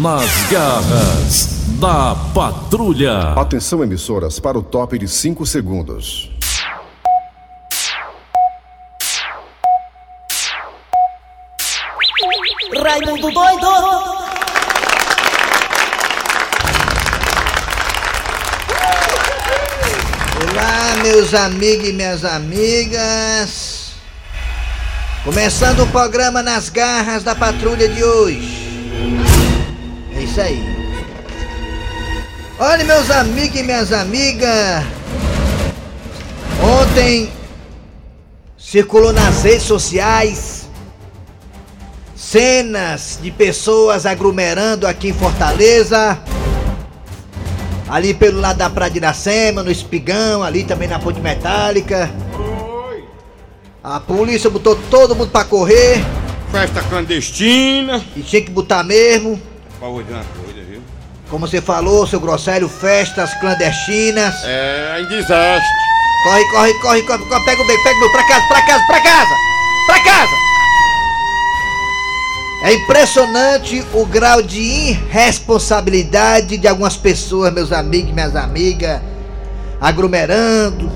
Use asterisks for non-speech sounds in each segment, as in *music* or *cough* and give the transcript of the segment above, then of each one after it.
Nas garras da patrulha. Atenção, emissoras, para o top de 5 segundos. Raimundo doido! Olá, meus amigos e minhas amigas. Começando o programa nas garras da patrulha de hoje. Isso aí. Olha, meus amigos e minhas amigas. Ontem circulou nas redes sociais cenas de pessoas aglomerando aqui em Fortaleza. Ali pelo lado da Praia de Iracema, no Espigão, ali também na Ponte Metálica. A polícia botou todo mundo pra correr Festa clandestina. e tinha que botar mesmo. Pra hoje uma coisa, viu? Como você falou, seu Grosselho, festas clandestinas. É, em desastre. Corre, corre, corre, corre, corre, pega o beco, pega o beco, pra casa, pra casa, pra casa, pra casa. É impressionante o grau de irresponsabilidade de algumas pessoas, meus amigos e minhas amigas, aglomerando,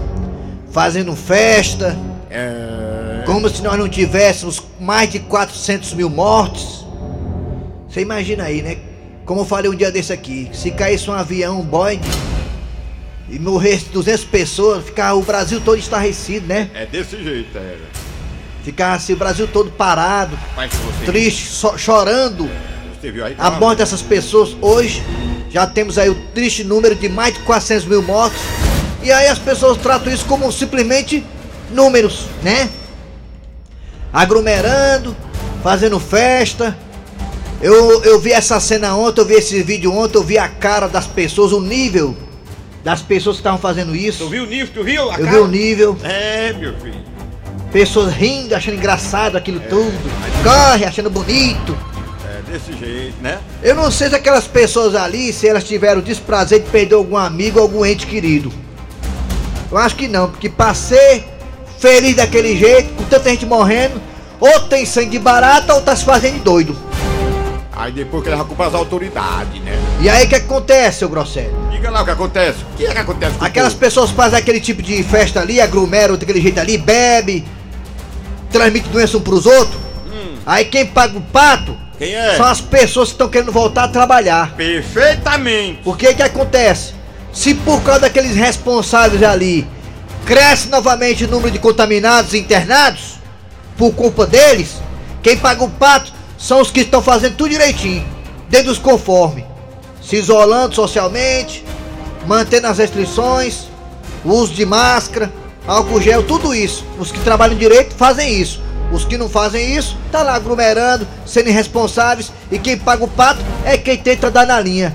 fazendo festa, É. como se nós não tivéssemos mais de 400 mil mortes. Você imagina aí, né? Como eu falei um dia desse aqui, se caísse um avião, um Boeing, e morresse 200 pessoas, ficava o Brasil todo estarrecido, né? É desse jeito, era. Ficar assim, o Brasil todo parado, Mas triste, so- chorando Você viu aí? a morte dessas pessoas. Hoje já temos aí o triste número de mais de 400 mil mortos. E aí as pessoas tratam isso como simplesmente números, né? Aglomerando, fazendo festa. Eu, eu vi essa cena ontem, eu vi esse vídeo ontem, eu vi a cara das pessoas, o nível das pessoas que estavam fazendo isso. Tu viu o nível? Tu viu? a Eu vi cara? o nível. É, meu filho. Pessoas rindo, achando engraçado aquilo tudo. Corre, achando bonito. É desse jeito, né? Eu não sei se aquelas pessoas ali, se elas tiveram o desprazer de perder algum amigo ou algum ente querido. Eu acho que não, porque pra ser feliz daquele jeito, com tanta gente morrendo, ou tem sangue de barata ou tá se fazendo doido. Aí depois que leva culpa às autoridades, né? E aí o que acontece, seu Grosselho? Diga lá o que acontece. O que é que acontece com Aquelas pessoas fazem aquele tipo de festa ali, aglomeram daquele jeito ali, bebe, transmite doença um pros outros. Aí quem paga o pato Quem é? são as pessoas que estão querendo voltar a trabalhar. Perfeitamente. O que que acontece? Se por causa daqueles responsáveis ali cresce novamente o número de contaminados e internados, por culpa deles, quem paga o pato são os que estão fazendo tudo direitinho, dentro dos conformes, se isolando socialmente, mantendo as restrições, o uso de máscara, álcool gel, tudo isso. Os que trabalham direito fazem isso. Os que não fazem isso, tá lá aglomerando, sendo irresponsáveis, e quem paga o pato é quem tenta dar na linha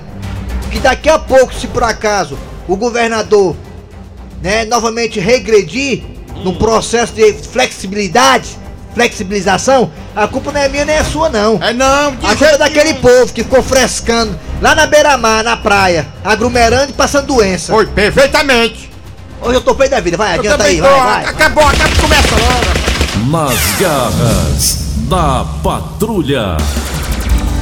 que daqui a pouco, se por acaso o governador, né, novamente regredir no processo de flexibilidade, flexibilização, a culpa não é minha nem é sua não. É não, A culpa é daquele nenhum. povo que ficou frescando lá na beira-mar, na praia, aglomerando e passando doença. Foi, perfeitamente. Hoje eu tô feio da vida, vai, Eu adianta aí, vai, vai. Acabou, acabou, começa logo. Nas garras da patrulha.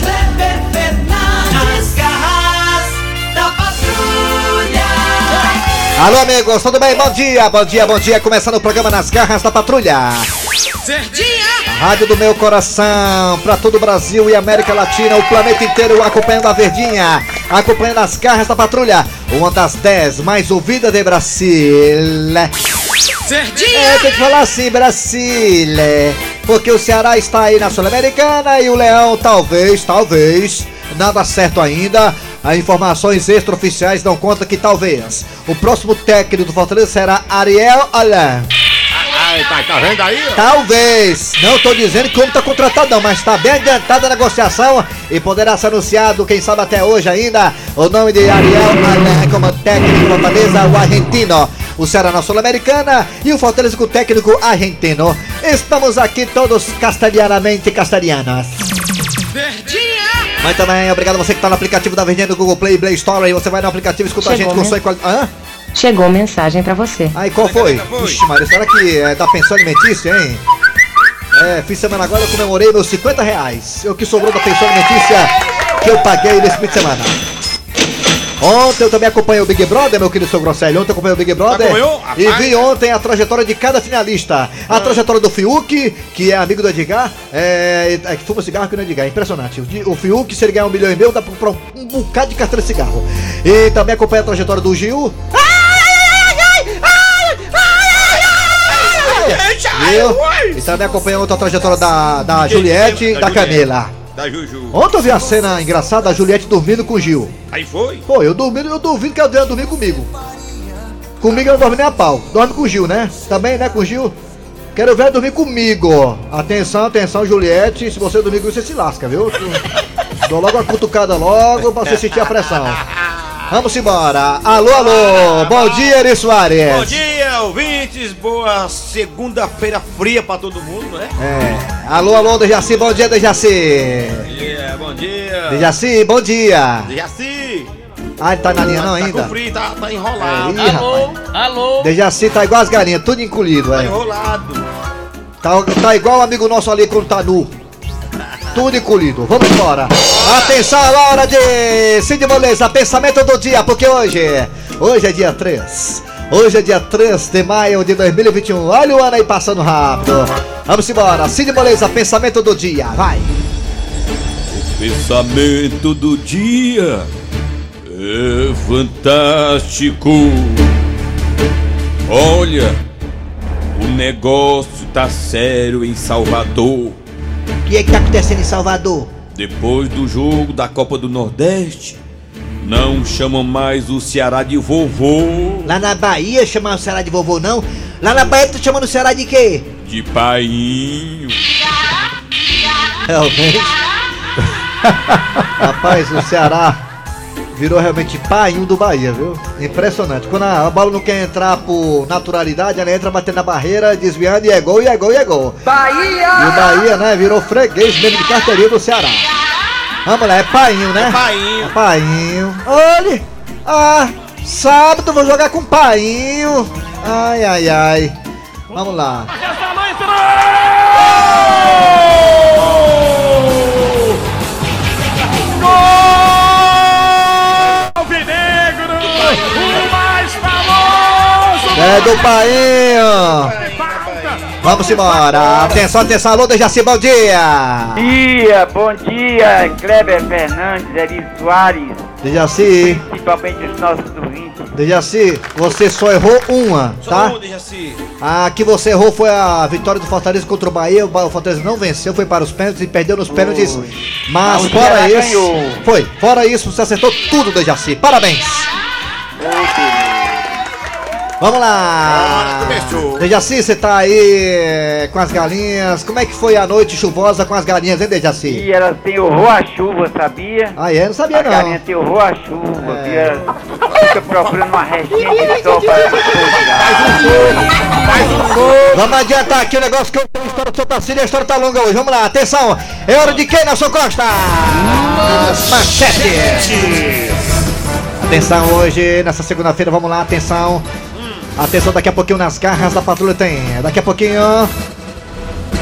Kleber Fernandes, garras da patrulha. Alô amigos, tudo bem? Bom dia, bom dia, bom dia. Começando o programa Nas Garras da Patrulha. Verdinha. Rádio do meu coração, para todo o Brasil e América Latina, o planeta inteiro acompanhando a Verdinha, acompanhando as garras da patrulha, uma das 10 mais ouvidas de Brasil. Verdinha. É, tem que falar assim, Brasil, porque o Ceará está aí na Sul-Americana e o Leão talvez, talvez, nada certo ainda. As informações extraoficiais dão conta que talvez o próximo técnico do Fortaleza será Ariel Alain. Tá, tá vendo aí? ó? Talvez, não tô dizendo que o homem tá contratado não, mas tá bem adiantada a negociação e poderá ser anunciado, quem sabe até hoje ainda, o nome de Ariel Alain como técnico Fortaleza, o argentino. O Ceará na Sul-Americana e o Fortaleza com o técnico argentino. Estamos aqui todos castelhanamente castelhanos. Verdinha. Mas também, obrigado a você que tá no aplicativo da Verdinha do Google Play e Play Store. E você vai no aplicativo e escuta a Chegou, gente com né? som e qualidade. Hã? Chegou mensagem pra você. Aí, qual foi? Ixi, Maria, será que é da pensão alimentícia, hein? É, fiz semana agora, eu comemorei meus 50 reais. Eu que sobrou da pensão alimentícia, que eu paguei nesse fim de semana. Ontem eu também acompanhei o Big Brother, meu querido seu Grosselho. Ontem eu acompanhei o Big Brother. Acompanhou? E vi ontem a trajetória de cada finalista. A trajetória do Fiuk, que é amigo do Edgar. É, é que fuma cigarro que não é Edgar. É impressionante. O, o Fiuk, se ele ganhar um milhão e meio, dá pra comprar um, um bocado de carteira de cigarro. E também acompanhei a trajetória do Gil. Viu? E também acompanhei outra trajetória da, da Juliette e da Camila. Da Juju. Ontem eu vi a cena engraçada da Juliette dormindo com o Gil. Aí foi? Pô, eu dormindo, eu duvido que ela venha dormir comigo. Comigo eu não dorme nem a pau. Dorme com o Gil, né? Também, né, com o Gil? Quero ver ela dormir comigo. Atenção, atenção, Juliette. Se você dormir comigo, você se lasca, viu? *laughs* Dou logo uma cutucada logo pra você sentir a pressão. Vamos embora. Alô, alô. Bom dia, Eri Soares. Bom dia, ouvintes. Boa segunda-feira fria pra todo mundo, né? É. Alô, alô, Dejaci. Bom dia, Dejaci. Bom dia, bom dia. Dejaci, bom dia. Dejaci. Ah, ele tá na linha não tá ainda? com frio, tá, tá É, enrolado. ih, rapaz. Alô? Dejaci tá igual as galinhas, tudo encolhido, Tá é. enrolado. Tá, tá igual o amigo nosso ali quando tá nu. Tudo encolhido. Vamos embora. Atenção, a hora de Cid Moleza, pensamento do dia, porque hoje, hoje é dia 3. Hoje é dia 3 de maio de 2021. Olha o ano aí passando rápido. Vamos embora. Cid Moleza, pensamento do dia. Vai. Pensamento do dia é fantástico. Olha, o negócio tá sério em Salvador. O que é que tá acontecendo em Salvador? Depois do jogo da Copa do Nordeste, não chamam mais o Ceará de vovô, Lá na Bahia chamam o Ceará de vovô, não? Lá na Bahia tu chamando o Ceará de quê? de painho. *laughs* Realmente. Rapaz, o Ceará virou realmente painho do Bahia, viu? Impressionante. Quando a bola não quer entrar por naturalidade, ela entra batendo na barreira, desviando e é gol, e é gol, e é gol. Bahia! E o Bahia, né, virou freguês mesmo de carteirinha do Ceará. Vamos lá, é painho, né? É painho. É painho. Olha! Ah, sábado vou jogar com painho. Ai, ai, ai. Vamos lá. Alvinegro! O mais famoso! É do painho. Vamos embora. Atenção, atenção, alô, Dejaci, bom dia. dia, bom dia, Kleber Fernandes, Eri Soares, Dejaci, principalmente os nossos ouvintes. Dejaci, você só errou uma, tá? Só um, Dejaci. A que você errou foi a vitória do Fortaleza contra o Bahia. O Fortaleza não venceu, foi para os pênaltis e perdeu nos pênaltis. Mas Ah, o fora isso. ganhou. Foi, fora isso, você acertou tudo, Dejaci. Parabéns. Vamos lá! Dejaci, você tá aí eh, com as galinhas. Como é que foi a noite chuvosa com as galinhas, hein, Dejaci? E elas têm horror à chuva, sabia? Ah, é? Não sabia A galinha não. tem horror à chuva, É. viu? Ela fica procurando uma restinha de sol para Vamos adiantar aqui o negócio que eu tenho história do seu Tarcílio e a história tá longa hoje. Vamos lá, atenção! É hora de quem, Nelson Costa? Manchete! Atenção hoje, nessa segunda-feira, vamos lá, atenção. Atenção, daqui a pouquinho nas garras da patrulha tem. Daqui a pouquinho.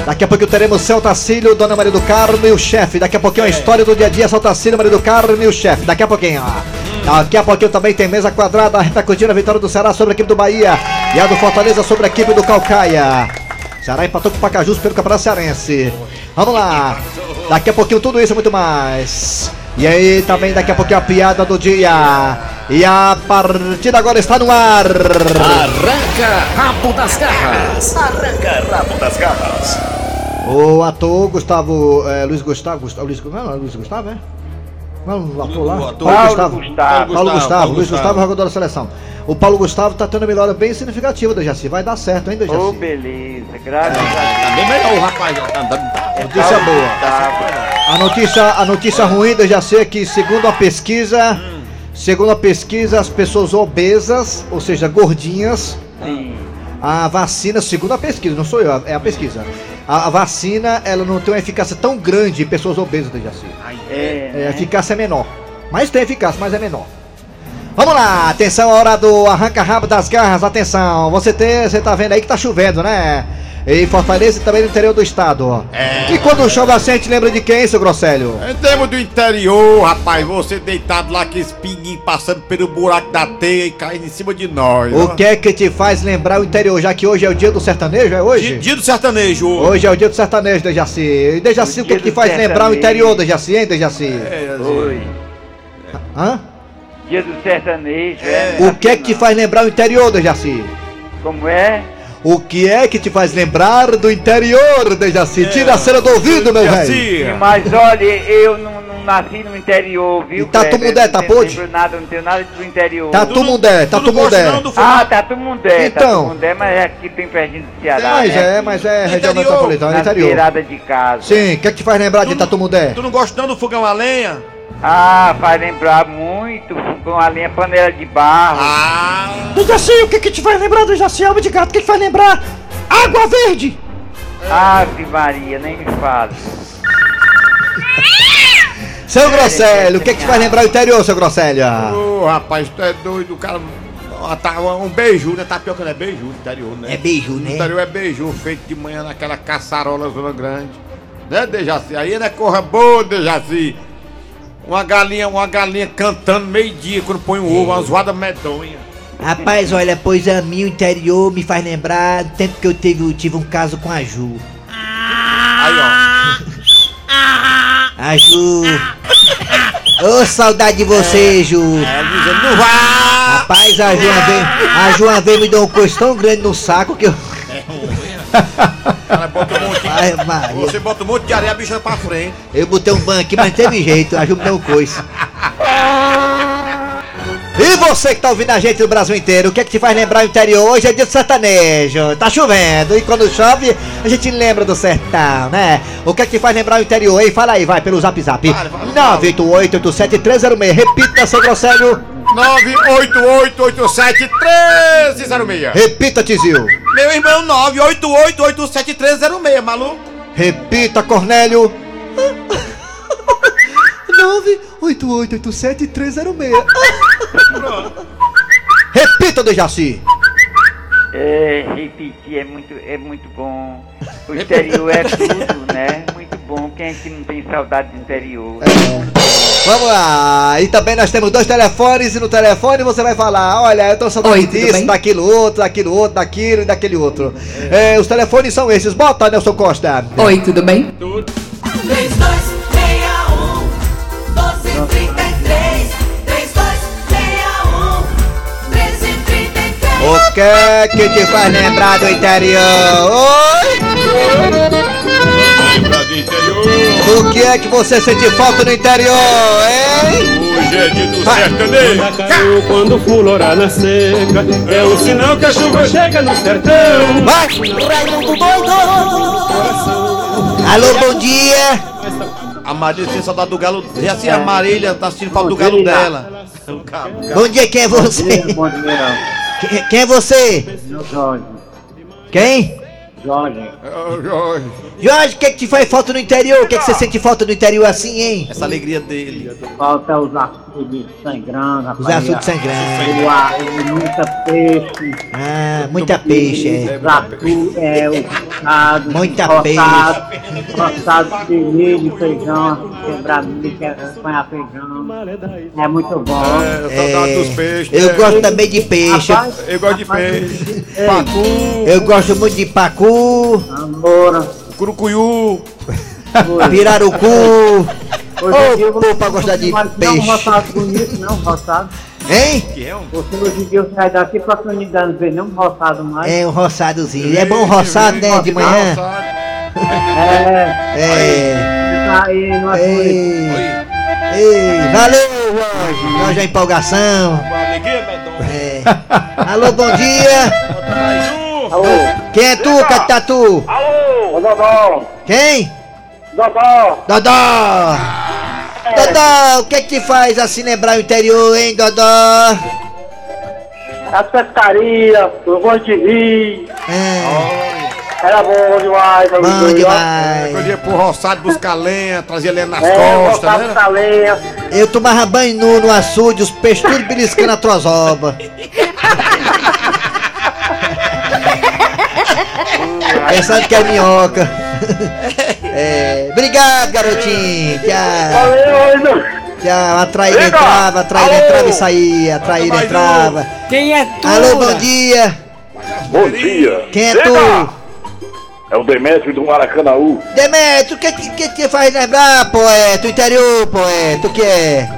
Daqui a pouquinho teremos Celtacílio, Dona Maria do Carmo e o chefe. Daqui a pouquinho a história do dia a dia, Celtacílio, Maria do Carmo e o chefe. Daqui a pouquinho. Daqui a pouquinho também tem mesa quadrada, repercutindo a vitória do Ceará sobre a equipe do Bahia. E a do Fortaleza sobre a equipe do Calcaia. Ceará empatou com o Pacajus pelo Campeonato Cearense. Vamos lá. Daqui a pouquinho tudo isso e muito mais. E aí também daqui a pouquinho a piada do dia. E a partida agora está no ar. Arranca rabo das garras. O ator Gustavo. É, Luiz Gustavo. Gustavo Luiz, não, não é Luiz Gustavo, é? Não, o ator lá. O ator. Paulo Gustavo. Gustavo. Paulo Gustavo, Paulo Luiz Gustavo. Gustavo, jogador da seleção. O Paulo Gustavo tá tendo uma melhora bem significativa da Jaci. Vai dar certo, hein, Jaci? Ô, beleza, graças a Tá bem melhor o rapaz. Tá, tá, tá. Deus. Notícia boa. Gustavo. A notícia, a notícia ruim da Jaci é que, segundo a pesquisa, segundo a pesquisa, as pessoas obesas, ou seja, gordinhas, Sim. a vacina, segundo a pesquisa, não sou eu, é a pesquisa. A, a vacina, ela não tem uma eficácia tão grande em pessoas obesas da Jaci. É, É, a né? eficácia é menor. Mas tem eficácia, mas é menor. Vamos lá, atenção, a hora do arranca-rabo das garras, atenção. Você tem, você tá vendo aí que tá chovendo, né? Em Fortaleza e também no interior do estado, ó. É. E quando chove assim, a gente lembra de quem, seu Grosselho? Em termos do interior, rapaz, você deitado lá, aqueles pinguinhos passando pelo buraco da teia e caindo em cima de nós. ó. O que é que te faz lembrar o interior? Já que hoje é o dia do sertanejo, é hoje? Dia, dia do sertanejo. Hoje é o dia do sertanejo, Dejaci. E Dejaci, o, que, dia é que te faz lembrar o sertanejo. interior, Dejaci, hein, Dejaci? É, Oi. Hã? Dia do sertanejo, é. O que é que te faz lembrar o interior, Dejaci? Como é? O que é que te faz lembrar do interior, Dejaci? Tira a cera do ouvido, meu velho. Mas olha, eu não, não nasci no interior, viu? E Tatumundé, tá Não pôde? lembro nada, não tenho nada do interior. Tá Tatumundé, Tu não Tatumundé. gosta não do Ah, formato? Tatumundé, Então. Tatumundé, mas é aqui bem pertinho do Ceará, Mas né? é, mas é região Interior. metropolitana, é Na interior. beirada de casa. Sim, o que é que te faz lembrar de Tu- Tatumundé? Tu não gosta não do fogão a lenha? Ah, faz lembrar muito com a linha panela de barro. Ah, Dejaci, o que que te faz lembrar do Dejaci Alba de Gato? O que que faz lembrar? Água Verde! Ave Maria, nem me fala. Seu Grosselho, o que que te faz lembrar o interior, seu Grosselha? ô rapaz, tu é doido, o cara. Ah, tá, um beiju, né? Tapioca não é beiju no interior, né? É beijo, No né? interior é beiju, feito de manhã naquela caçarola zona grande. Né, Dejaci? Aí não é corra boa, Dejaci. Uma galinha, uma galinha cantando meio-dia quando põe um ovo, uma zoada medonha. Rapaz, olha, pois a mim o interior me faz lembrar do tempo que eu tive, tive um caso com a Ju. Aí, ó. A Ju. Ô, saudade de você, Ju. Ela dizendo, não vá! Rapaz, a Ju uma vez, a Ju uma vez me deu um coice tão grande no saco que eu. Ela bota um monte de... Ai, Maria. Você bota um monte de areia, a bicha pra frente. Eu botei um banco aqui, mas não teve jeito. A Ju me deu um coice. E você que tá ouvindo a gente no Brasil inteiro, o que é que te faz lembrar o interior? Hoje é dia do sertanejo, tá chovendo, e quando chove, a gente lembra do sertão, né? O que é que te faz lembrar o interior, hein? Fala aí, vai, pelo zap zap. Fala, fala. 988-87306, repita, seu Grosselho. 988871306. Repita, Tizil. Meu irmão, 988871306, maluco. Repita, Cornélio. *laughs* *laughs* 98887-306. Repita, Dejaci. É, repetir é muito, é muito bom. O interior é tudo, né? Muito bom. Quem é que não tem saudade do interior? Vamos lá. E também nós temos dois telefones e no telefone você vai falar, olha, eu tô saudade tudo disso, bem? daquilo outro, daquilo outro, daquilo e daquele outro. É, os telefones são esses. Bota, Nelson Costa. Oi, tudo bem? 3261 1333 O que é que te faz lembrar do interior? Oi? Lembra do interior? O que é que você sente falta no interior, hein? Hoje é dia do sertanejo. Quando florar na seca. É um sinal que a chuva chega no sertão. Vai! Alô, bom dia! A Marília tem saudade do galo. Já assim, a Marília tá assistindo falta do galo dela. Bom dia, quem é você? Bom dia, Quem, quem é você? Jorge. Quem? Jorge. Ô, Jorge, Jorge, o que, é que te faz falta no interior? O que, é que você sente falta no interior assim, hein? Essa alegria dele. Falta os açudes sangrando, Os rapaz. açudes sangrando. O ar, muita peixe, Ah, muita peixe, é. os açudes, é, o roçado, Muita roçado, roçado de milho, feijão, quebrar milho, que- apanhar feijão. É muito bom. É, saudade dos peixes. Eu gosto também de peixe. Rapaz, Eu gosto de peixe. Ei, Pacu, Eu gosto muito de pacu, Amor, curucuiu. pirarucu. Ô, pô, pra gostar de peixe. Não, roçado bonito, não, roçado. Hein? Que é um Você hoje em dia você sai daqui pra Canidade, não vê não roçado mais. É um roçadozinho. É bom roçado, né? De manhã. É, É. tá aí no açude. Ei. Ei. Valeu, Jorge. Jorge, a empolgação. É. Alô, bom dia. Quem é tu, Catatu? Alô! Ô, Dodó! Quem? Dodó! Dodó! Dodó, o que é que te faz assim lembrar o interior, hein, Dodó? As pescarias, eu gosto de rir. É, Era bom demais. bom Eu demais. ia pro roçado buscar lenha, trazia lenha nas É, costas, né? da lenha. Eu tomava banho nu no açude, os peixes tudo beliscando a trozoba. *laughs* Pensando que é minhoca. É, obrigado, garotinho. Tchau. Valeu, Tchau. A traíra entrava, a traíra Alô. entrava e saía. A traíra entrava. Quem é tu? Alô, bom dia. Bom dia. Quem é tu? É o Demetrio do Maracanãú. Demetrio, o que, que, que te faz lembrar, poeta? O interior, poeta, o que é?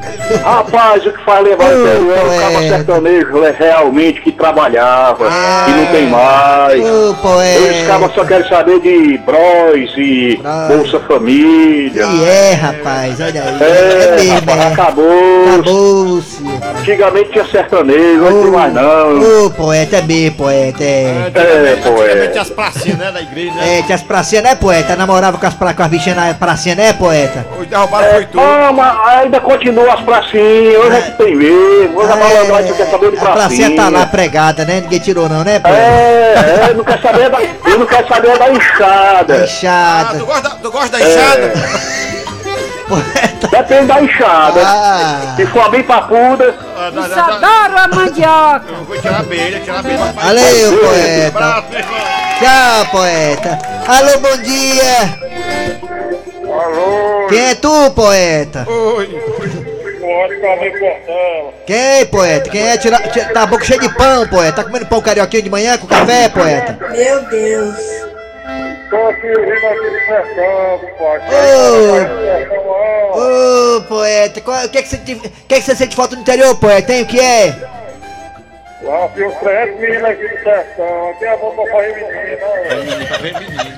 Rapaz, o que faz levar Ô, o interior é o cabo sertanejo é realmente que trabalhava Ah. e não tem mais. Ô, poeta. Os cabos só querem saber de bros e Bros. Bolsa Família. E é, rapaz, olha aí. É, mesmo, rapaz, é. acabou. Acabou-se. Antigamente tinha sertanejo, hoje não tem mais não. Ô, poeta, é mesmo, poeta, é. É, pô, Antigamente é. as pracinhas, né, da igreja, né? É, tinha as pracinhas, né, poeta? Namorava com as, pra, com as bichinhas na pracinha, né, poeta? Hoje derrubaram foi tudo. Ah, mas ainda continua as pracinhas, hoje é que tem mesmo. Hoje a malandragem quer saber de a pracinha pracinha. tá lá pregada, né? Ninguém tirou não, né, poeta? É, é, não quer saber da, eu não quero saber da enxada. Ah, Inchada. tu gosta, tu gosta da É. enxada? Poeta. Depende da enxada. Ah. Se for bem papuda, Ah, dá- adoro a mandioca. Eu vou tirar a abelha, tirar a abelha. Valeu, poeta. Abraço. Tchau, poeta. Alô, bom dia. Alô, Quem é tu, poeta? Oi. Comer portela. Quem, poeta? Quem é? Tira, tira- tá a boca cheia de pão, poeta. Tá comendo pão carioquinho de manhã com café, poeta? Meu Deus. Tô aqui ouvindo aquele sertão, pode. Ô, poeta, qual- o que, que, você, te- o que, que você sente falta no interior, poeta? Tem o que é? Uns 300 meninos aqui do sertão. Aqui é bom pra fazer menina,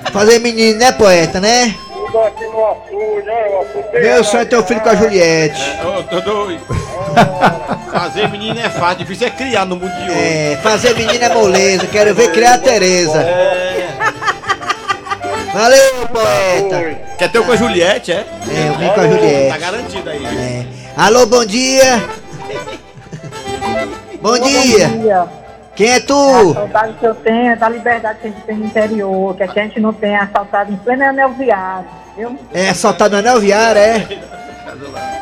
ó. Fazer menino, né, poeta, né? Tudo aqui no açude, ó. O açude Meu sonho é ter um filho com a Juliette. Ô, tô doido. *laughs* Fazer menino é fácil, difícil é criar no mundo de hoje. É, fazer menino é moleza, quero ver criar a Tereza. Valeu, poeta. Quer ter um com a Juliette, é? É, eu vim com a Tá Juliette. garantido aí. É. Alô, bom dia. Bom dia. dia. Quem é A tu? saudade que eu tenho é da liberdade que a gente tem no interior, que a gente não tem assaltado em pleno anel viário, viu? É assaltado no anel viário, é?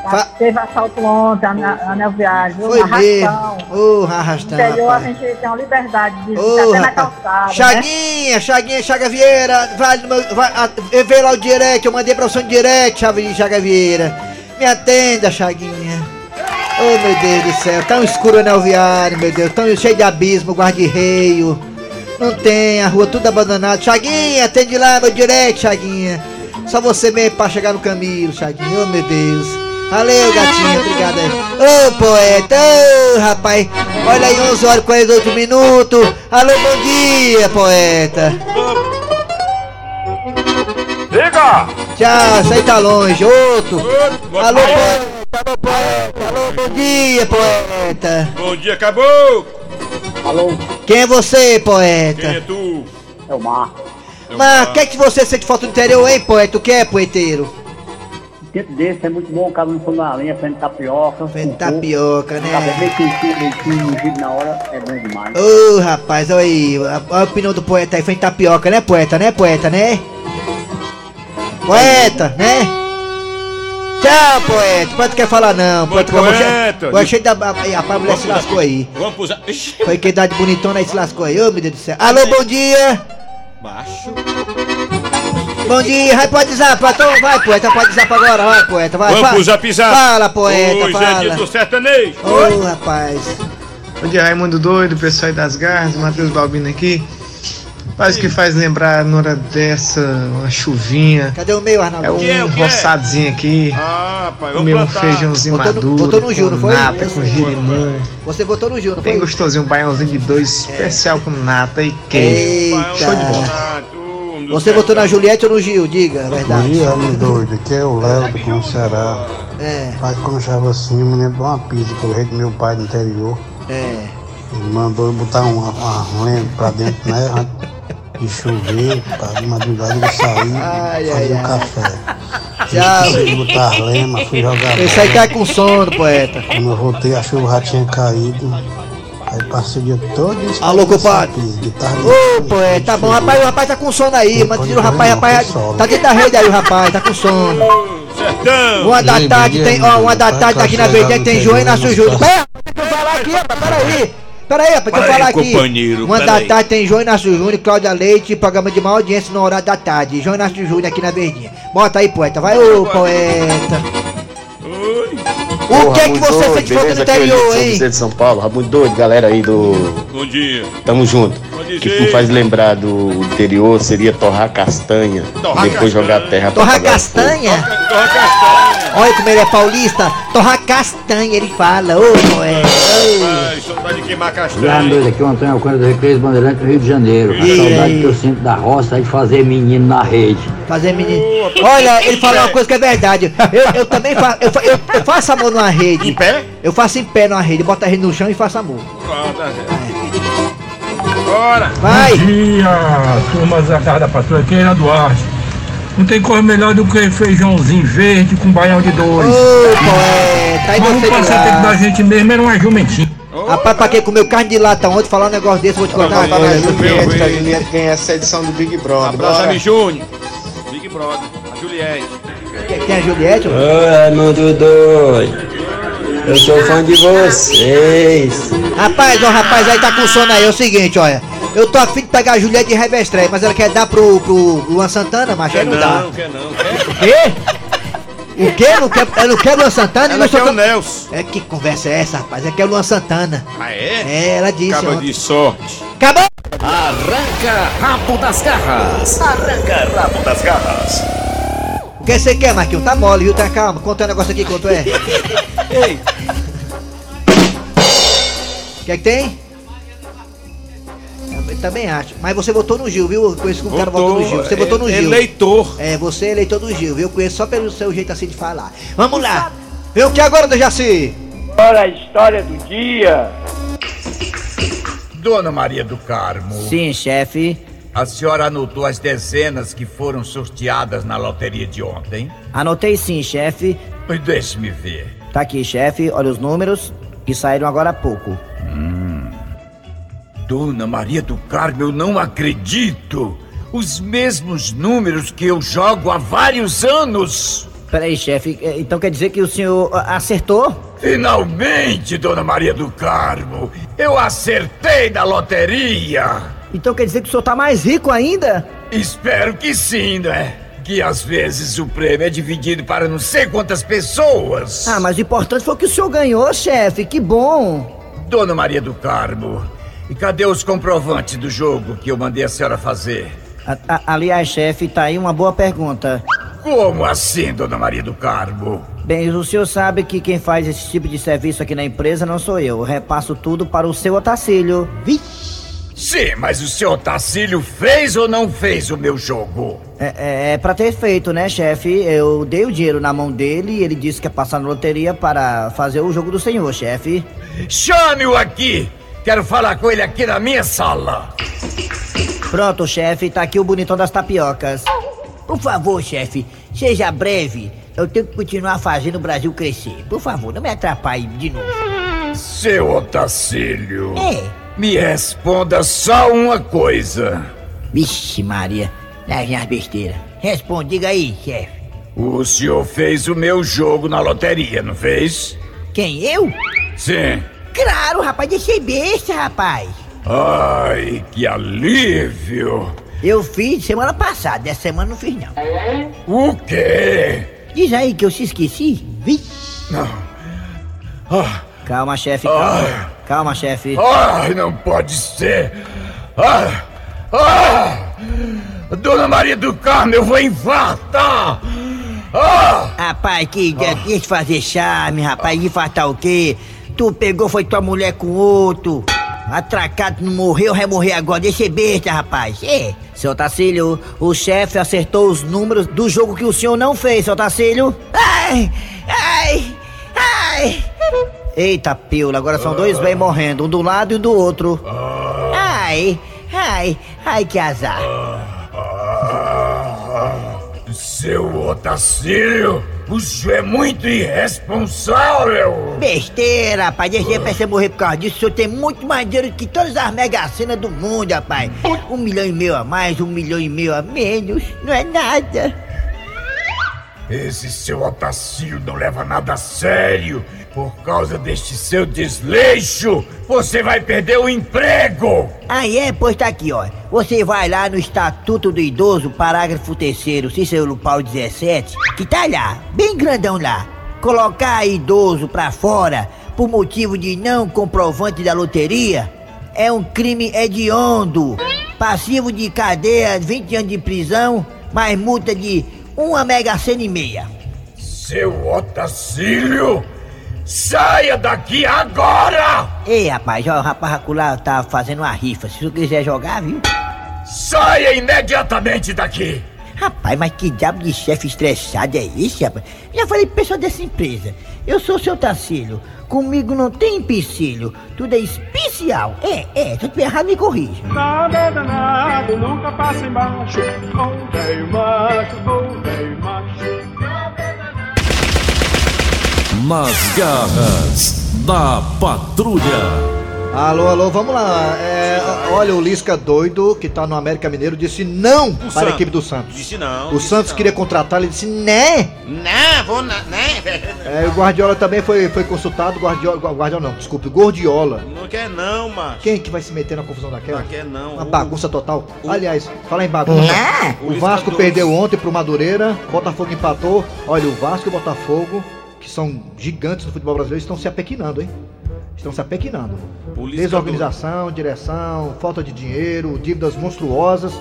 Fa- Teve assalto ontem, ane- anel viário, viu? Foi mesmo. Arrastão. Ô, No arrastão, interior a rapaz. gente tem uma liberdade de ficar até na calçada, né? Chaguinha, Chaguinha, Chaga Vieira, vai no. Vai, a, veio lá o direct, eu mandei pra você no direct, Chaga Vieira. Me atenda, Chaguinha. Oh meu Deus do céu, tão escuro o anel viário, meu Deus, tão cheio de abismo, guarda-reio. Não tem, a rua tudo abandonada. Chaguinha, atende lá meu direct, Chaguinha. Só você mesmo pra chegar no caminho, Chaguinha. Oh meu Deus. Valeu, gatinha, obrigado aí. Ô poeta, ô rapaz, olha aí 11 horas e 48 minutos. Alô, bom dia, poeta. Diga! Tchau, aí tá longe, outro. Alô, poeta, alô, poeta, alô, bom dia, poeta. Bom dia, acabou! Alô, Quem é você, Quem é poeta? tu? é o mar. Mas o que é que você sente falta do interior, hein, poeta? O que é, poeteiro? Um tempo desse é muito bom, o cabo não for na linha, fazendo tapioca. Vendo tapioca, né? bem quentinho, leitinho, ungido na hora, é bom demais. Ô, rapaz, olha aí, a, a opinião do poeta aí, frente tapioca, né, poeta, né, poeta, né? Poeta, né? Tchau, poeta, poeta quer falar não, poeta, Poeta. acabou cheio- cheio da... Rapaz, a mulher se lascou aí. Vamos. Ixi, Foi que idade bonitona aí se lascou aí, ô meu Deus do céu. Alô, bom dia! Macho. Bom dia, vai pode zap, então vai poeta, pode zap agora, vai poeta, vai. Vamos fala. pro zap zap. Fala, poeta, Hoje é dia fala. do sertanejo. Ô, rapaz. dia, Raimundo Doido, pessoal aí das garras, Matheus Balbino aqui. Faz o que faz lembrar na hora dessa, uma chuvinha. Cadê o meio, Arnaldo? É um que é, o que é? roçadozinho aqui. Ah, pai, vamos um plantar. feijãozinho Botou no- maduro. botou no Gil, não com foi? nata, com girimum. Você votou no Gil, não Bem foi? gostosinho, um baiãozinho de dois, especial com nata e queijo. Show de bola. Eita. Você votou na Juliette ou no Gil? Diga a verdade. Dia, homem doido, aqui é o Léo do Como Ceará. É, Pai, quando eu achava assim, eu me lembro de uma pizza que eu rei do meu pai do interior. é. Ele mandou eu botar uma, uma lenda pra dentro, né? De chover, pra de madrugada ele sair Ai, fazer ai, o café. *laughs* Tchau. Botar lema, fui jogar Esse aí tá com sono, poeta. Quando eu voltei, a chuva já tinha caído. Aí passei o dia todo isso. Alô, compadre. Ô, poeta, tá bom, rapaz, o rapaz tá com sono aí. Manda o rapaz, rapaz. Tá dentro da rede aí o rapaz, tá com sono. Sertão. Uma da tarde tem, ó, uma da tarde pai, aqui na tá verdade tem no João e na interior, Júlio. não Pera, eu falar aqui, rapaz, peraí. Pera aí, rapaz, deixa eu falar aqui. companheiro, Uma da tarde tem João Inácio Júnior, Cláudia Leite, programa de maior audiência no horário da tarde. João Inácio Júnior aqui na Verdinha. Bota aí, poeta. Vai, ô, poeta. O que é que você sente falta no interior, hein? José de São Paulo, Rabo doido, galera aí do. Bom dia. Tamo junto. O que me faz lembrar do interior seria torrar castanha. Torrar e depois jogar terra pra Torra apagar o castanha? Torra castanha. Olha como ele é paulista. Torra castanha, ele fala. Ô, poeta. Saudade de queimar Boa castanha. noite, aqui é o Antônio Alcântara do Recreio Bandeirante do Rio de Janeiro. A saudade aí? que eu sinto da roça é de fazer menino na rede. Fazer menino. Olha, ele falou uma coisa que é verdade. Eu, eu também faço. Eu, eu, eu faço amor numa rede. Em pé? Eu faço em pé numa rede. Boto a rede no chão e faço amor. Bora! Vai! Bom dia, turma da, da patrulha, aqui é Duarte. Não tem coisa melhor do que feijãozinho verde com baião de dois. Ô, poeta, aí Mas você o passatempo da gente mesmo era uma jumentinha. Rapaz, pra quem comeu carne de lata ontem, falar um negócio desse, eu vou te contar. Na rapaz. Juliette, que a Juliette ganha essa edição do Big Brother. Abraço. Ami Júnior. Big Brother. A Juliette. Quem tem a Juliette? Oi, Raimundo doido. Eu sou fã de vocês. Rapaz, ó, rapaz, aí tá com sono aí. É o seguinte, olha. Eu tô afim de pegar a Juliette de Revestreia, mas ela quer dar pro, pro Luan Santana, mas aí não, dá. Não, quer não. Quer? O quê? O quê? Não quer, não quer Luan Santana? Ela quer o Nelson. É que conversa é essa, rapaz? É que é Luan Santana. Ah, é? É, ela disse. Acaba de sorte. Acabou! Arranca rabo das garras. Arranca rabo das garras. O que você quer, Marquinhos? Tá mole, viu? Tá calma. Conta um negócio aqui quanto é. *laughs* Ei, O que é que tem? Também acho. Mas você votou no Gil, viu? Eu conheço que o cara votou no Gil. Você votou no é- Gil. Eleitor. É, você é eleitor do Gil, viu? Eu conheço só pelo seu jeito assim de falar. Vamos lá! Vê o que agora, Dejaci? Olha a história do dia. Dona Maria do Carmo. Sim, chefe. A senhora anotou as dezenas que foram sorteadas na loteria de ontem? Anotei sim, chefe. Pois Deixe-me ver. Tá aqui, chefe. Olha os números que saíram agora há pouco. Dona Maria do Carmo, eu não acredito! Os mesmos números que eu jogo há vários anos! Peraí, chefe. eh, Então quer dizer que o senhor ah, acertou? Finalmente, Dona Maria do Carmo! Eu acertei na loteria! Então quer dizer que o senhor tá mais rico ainda? Espero que sim, né? Que às vezes o prêmio é dividido para não sei quantas pessoas. Ah, mas o importante foi que o senhor ganhou, chefe. Que bom. Dona Maria do Carmo, e cadê os comprovantes do jogo que eu mandei a senhora fazer? A- a- aliás, chefe, tá aí uma boa pergunta. Como assim, Dona Maria do Carmo? Bem, o senhor sabe que quem faz esse tipo de serviço aqui na empresa não sou eu. Eu repasso tudo para o seu Otacílio. Sim, mas o senhor Tacílio fez ou não fez o meu jogo? É, é, é pra ter feito, né, chefe? Eu dei o dinheiro na mão dele e ele disse que ia passar na loteria para fazer o jogo do senhor, chefe. Chame-o aqui! Quero falar com ele aqui na minha sala. Pronto, chefe, tá aqui o bonitão das tapiocas. Por favor, chefe, seja breve. Eu tenho que continuar fazendo o Brasil crescer. Por favor, não me atrapalhe de novo. Seu Otacílio. É. Me responda só uma coisa. Vixe, Maria, lá vem as besteiras. Responde, diga aí, chefe. O senhor fez o meu jogo na loteria, não fez? Quem, eu? Sim. Claro, rapaz, deixei besta, rapaz. Ai, que alívio! Eu fiz semana passada, dessa semana não fiz não. O quê? Diz aí que eu se esqueci. Vi? Ah, Calma, chefe, calma. Calma, chefe. ai, não pode ser! Ah, ah, Dona Maria do Carmo, eu vou infartar! Ah, Rapaz, que ideia, deixa de fazer charme, rapaz, infartar o quê? Tu pegou, foi tua mulher com outro. Atracado, não morreu, vai morrer agora. Deixa ser besta, rapaz. É. Seu Tacílio, o chefe acertou os números do jogo que o senhor não fez, seu Tacílio. Ai, ai, ai. Eita, pila, agora são dois bem morrendo, um do lado e um do outro. Ai, ai, ai, que azar. seu Otacílio, o senhor é muito irresponsável! Besteira, rapaz. Deixa pra você morrer por causa disso. O senhor tem muito mais dinheiro que todas as mega cenas do mundo, rapaz. Um milhão e meio a mais, um milhão e meio a menos. Não é nada. esse seu Otacílio não leva nada a sério. Por causa deste seu desleixo, você vai perder o emprego. Ah, é? Pois tá aqui, ó. Você vai lá no Estatuto do Idoso, parágrafo 3 Cícero Paulo 17, que tá lá, bem grandão lá. Colocar idoso pra fora por motivo de não comprovante da loteria é um crime hediondo. Passivo de cadeia, 20 anos de prisão, mais multa de uma mega cena e meia. Seu Otacílio, saia daqui agora! Ei, rapaz, ó, o rapaz acolá tá fazendo uma rifa. Se tu quiser jogar, viu? Saia imediatamente daqui! Rapaz, mas que diabo de chefe estressado é esse, rapaz? Já falei pro pessoal dessa empresa. Eu sou seu Tacílio. Comigo não tem empecilho. Tudo é especial. É, é. Se eu tiver errado, me corrija. Nada danado, nunca passa embaixo. Com velho macho, com velho macho. Nas garras da patrulha. Alô, alô, vamos lá. É, olha, o Lisca doido, que tá no América Mineiro, disse não para a Santos. equipe do Santos. Disse não, O disse Santos não. queria contratar, ele disse né. Não, vou na, né? É, o Guardiola também foi, foi consultado. Guardiola, Guardiola não, desculpe, Gordiola. Não quer não, macho. Quem que vai se meter na confusão daquela? Não quer não. Uma O- bagunça total. Aliás, fala em bagunça. O O Vasco perdeu ontem pro Madureira, Botafogo empatou. Olha, o Vasco e o Botafogo, que são gigantes do futebol brasileiro, estão se apequinando, hein? Estão se apequinando. Lisca Desorganização, direção, falta de dinheiro, dívidas monstruosas,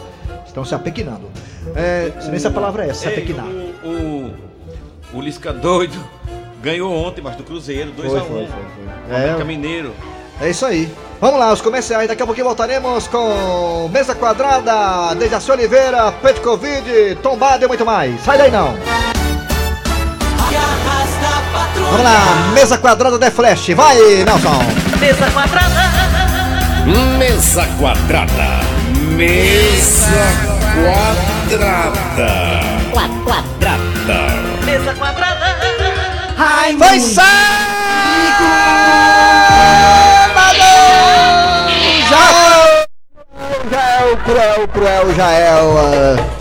estão se apequinando. É, se nem se a palavra é essa, se apequinar. O, o, o Lisca doido ganhou ontem, mas do Cruzeiro, 2x1. Foi, foi, foi, foi. É. É. Mineiro. É isso aí. Vamos lá, os comerciais. Daqui a pouquinho voltaremos com Mesa Quadrada, Dejaci Oliveira, Petkovid, Tombado e muito mais. Sai daí não. Vamos lá, Mesa Quadrada The Flash. Vai, Nelson. Mesa quadrada. Mesa quadrada. Mesa quadrada. Quadrada. Mesa quadrada. Vai sábado! Jael, cruel, cruel, Jael.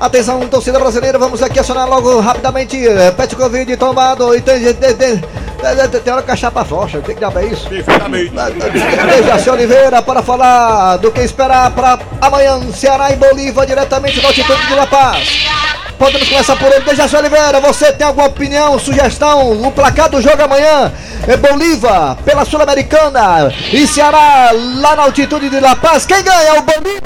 Atenção, torcida brasileira, vamos aqui acionar logo rapidamente eh, Pet Covid tombado e tem, tem, tem, tem, tem hora que a chapa flocha, tem que dar pra isso? Perfeitamente. Dejaci Oliveira para falar do que esperar para amanhã, Ceará e Bolívia, diretamente da altitude de La Paz. Podemos começar por ele, Dejaci Oliveira, você tem alguma opinião, sugestão? O placar do jogo amanhã é Bolívia pela Sul-Americana e Ceará lá na altitude de La Paz. Quem ganha? O Bolívia?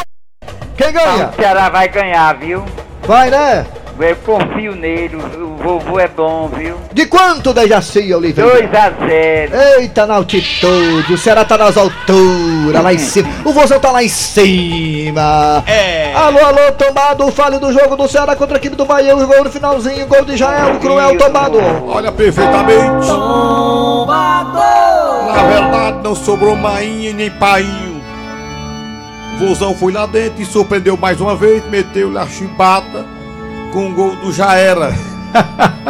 Quem ganha? O Ceará vai ganhar, viu? Vai, né? Eu confio nele, o vovô é bom, viu? De quanto, Dejaci Oliveira? 2 a 0 Eita, na altitude, o Ceará tá nas alturas, lá em cima. O Vozão tá lá em cima. É. Alô, alô, Tomado, fale do jogo do Ceará contra a equipe do Bahia. O gol no finalzinho, gol de Jael, cruel, Tomado. Olha perfeitamente. Na verdade, não sobrou mainha nem painho. O Vozão foi lá dentro e surpreendeu mais uma vez, meteu-lhe a chibata com o gol do Já Era. *laughs*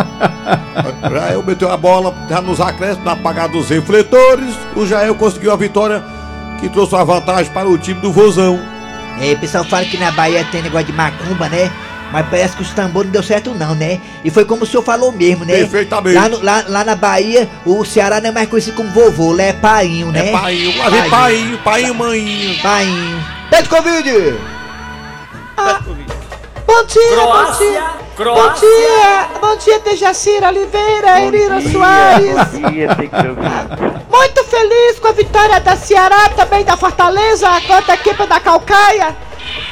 Jael meteu a bola já nos acréscimos, na apagada dos refletores. O Jael conseguiu a vitória que trouxe uma vantagem para o time do Vozão. É, o pessoal fala que na Bahia tem negócio de macumba, né? Mas parece que os tambores não deu certo não, né? E foi como o senhor falou mesmo, né? Perfeitamente. Lá, no- lá, lá na Bahia, o Ceará não é mais conhecido como vovô, lá é painho, né? É painho, lá vem painho, painho, maninho. Painho. Pede Covid! Bom dia, Croácia, bom dia. Croácia. Bom dia, bom dia, Dejacira Oliveira, Elira Soares. Bom dia, tem que. Muito feliz com a vitória da Ceará, também da Fortaleza, contra a equipe da Calcaia.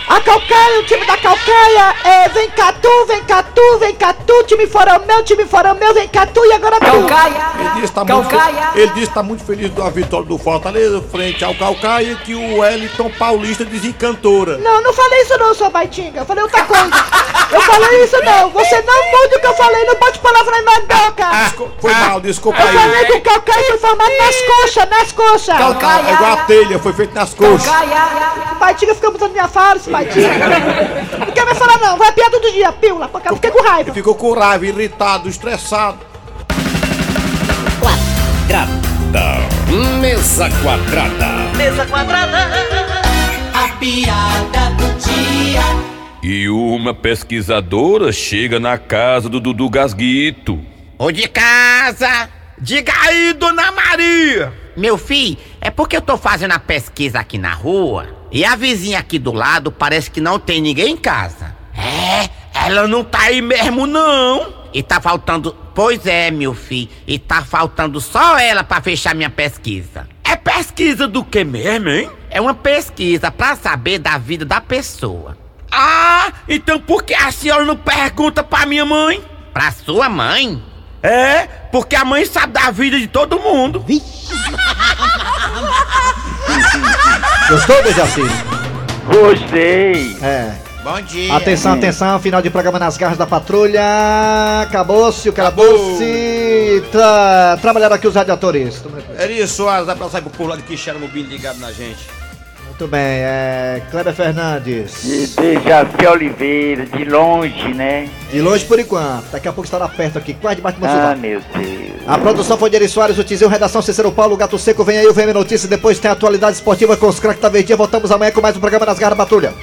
A Calcaia, o time da Calcaia, é, vem cá tu, vem cá tu, vem cá tu, time fora meu, time fora meu, vem cá tu e agora tu. Ele disse tá muito, fe- ele disse que tá muito feliz da vitória do Fortaleza frente ao Calcaia que o Wellington Paulista desencantora. Não, não falei isso não, sua baitinga, eu falei outra coisa. Eu falei isso não, você não mude o que eu falei, não bote palavra na minha boca. Foi mal, desculpa Eu aí. falei que o Calcaia foi formado nas coxas, nas coxas. Calcaia. É igual a telha, foi feito nas coxas. Baitinga fica mudando minha fala, esse Baitinga. Não quer me falar não, vai piada do dia, pílula, porque eu fiquei com raiva. Ficou com raiva, irritado, estressado. Quadrada. Mesa quadrada. Mesa quadrada. A piada do dia. E uma pesquisadora chega na casa do Dudu Gasguito. Ô de casa! Diga aí, dona Maria! Meu filho, é porque eu tô fazendo a pesquisa aqui na rua e a vizinha aqui do lado parece que não tem ninguém em casa. É, ela não tá aí mesmo não. E tá faltando. Pois é, meu filho, e tá faltando só ela pra fechar minha pesquisa. É pesquisa do que mesmo, hein? É uma pesquisa pra saber da vida da pessoa. Ah, então por que a senhora não pergunta pra minha mãe? Pra sua mãe? É, porque a mãe sabe da vida de todo mundo. *laughs* Gostou, Dejaci? Gostei. É. Bom dia. Atenção, atenção, final de programa nas garras da patrulha. Acabou-se, o acabou-se. Tra... Trabalharam aqui os radiadores. Eri Soares, dá pra sair pro povo lá de Quixera Mobílio ligado na gente. Muito bem, é. Kleber Fernandes. De Dejaci Oliveira, de longe, né? De longe por enquanto. Daqui a pouco estará perto aqui, quase debaixo do Ah, meu Deus. A produção foi de Eri Soares, o Tizil, redação Cícero Paulo, Gato Seco. Vem aí o VM Notícias, depois tem a atualidade esportiva com os craques da Verdinha. Voltamos amanhã com mais um programa nas garras da patrulha.